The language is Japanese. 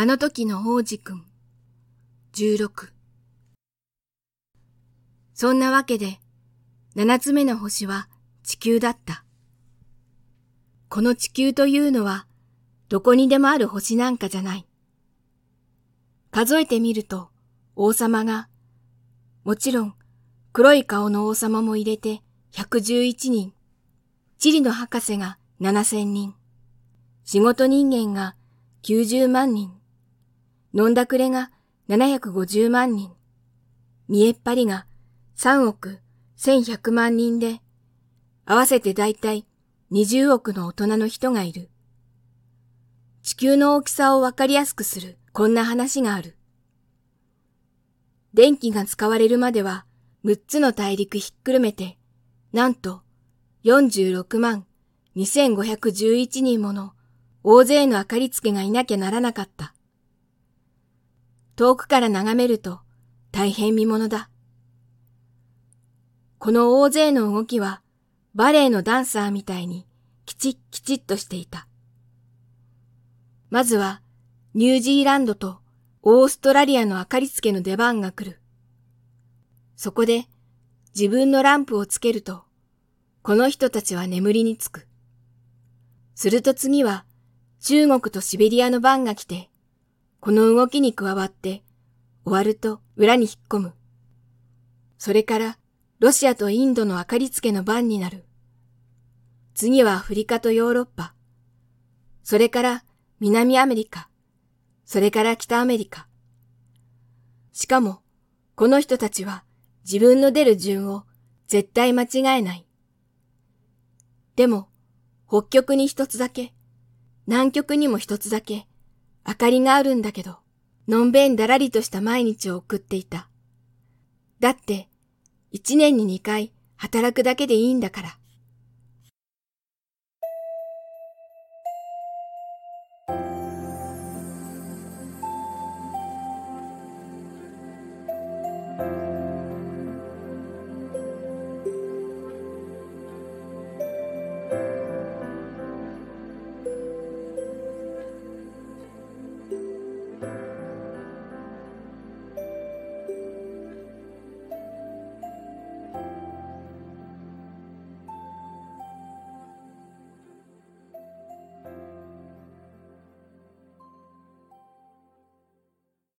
あの時の王子くん、16。そんなわけで、七つ目の星は地球だった。この地球というのは、どこにでもある星なんかじゃない。数えてみると、王様が、もちろん黒い顔の王様も入れて111人、地理の博士が7000人、仕事人間が90万人、飲んだくれが750万人、見えっ張りが3億1100万人で、合わせてだいたい20億の大人の人がいる。地球の大きさをわかりやすくする。こんな話がある。電気が使われるまでは6つの大陸ひっくるめて、なんと46万2511人もの大勢の明かりつけがいなきゃならなかった。遠くから眺めると大変見物だ。この大勢の動きはバレエのダンサーみたいにきちっきちっとしていた。まずはニュージーランドとオーストラリアの明かりつけの出番が来る。そこで自分のランプをつけると、この人たちは眠りにつく。すると次は中国とシベリアの番が来て、この動きに加わって、終わると裏に引っ込む。それから、ロシアとインドの明かりつけの番になる。次はアフリカとヨーロッパ。それから南アメリカ。それから北アメリカ。しかも、この人たちは自分の出る順を絶対間違えない。でも、北極に一つだけ、南極にも一つだけ、明かりがあるんだけど、のんべんだらりとした毎日を送っていた。だって、一年に二回働くだけでいいんだから。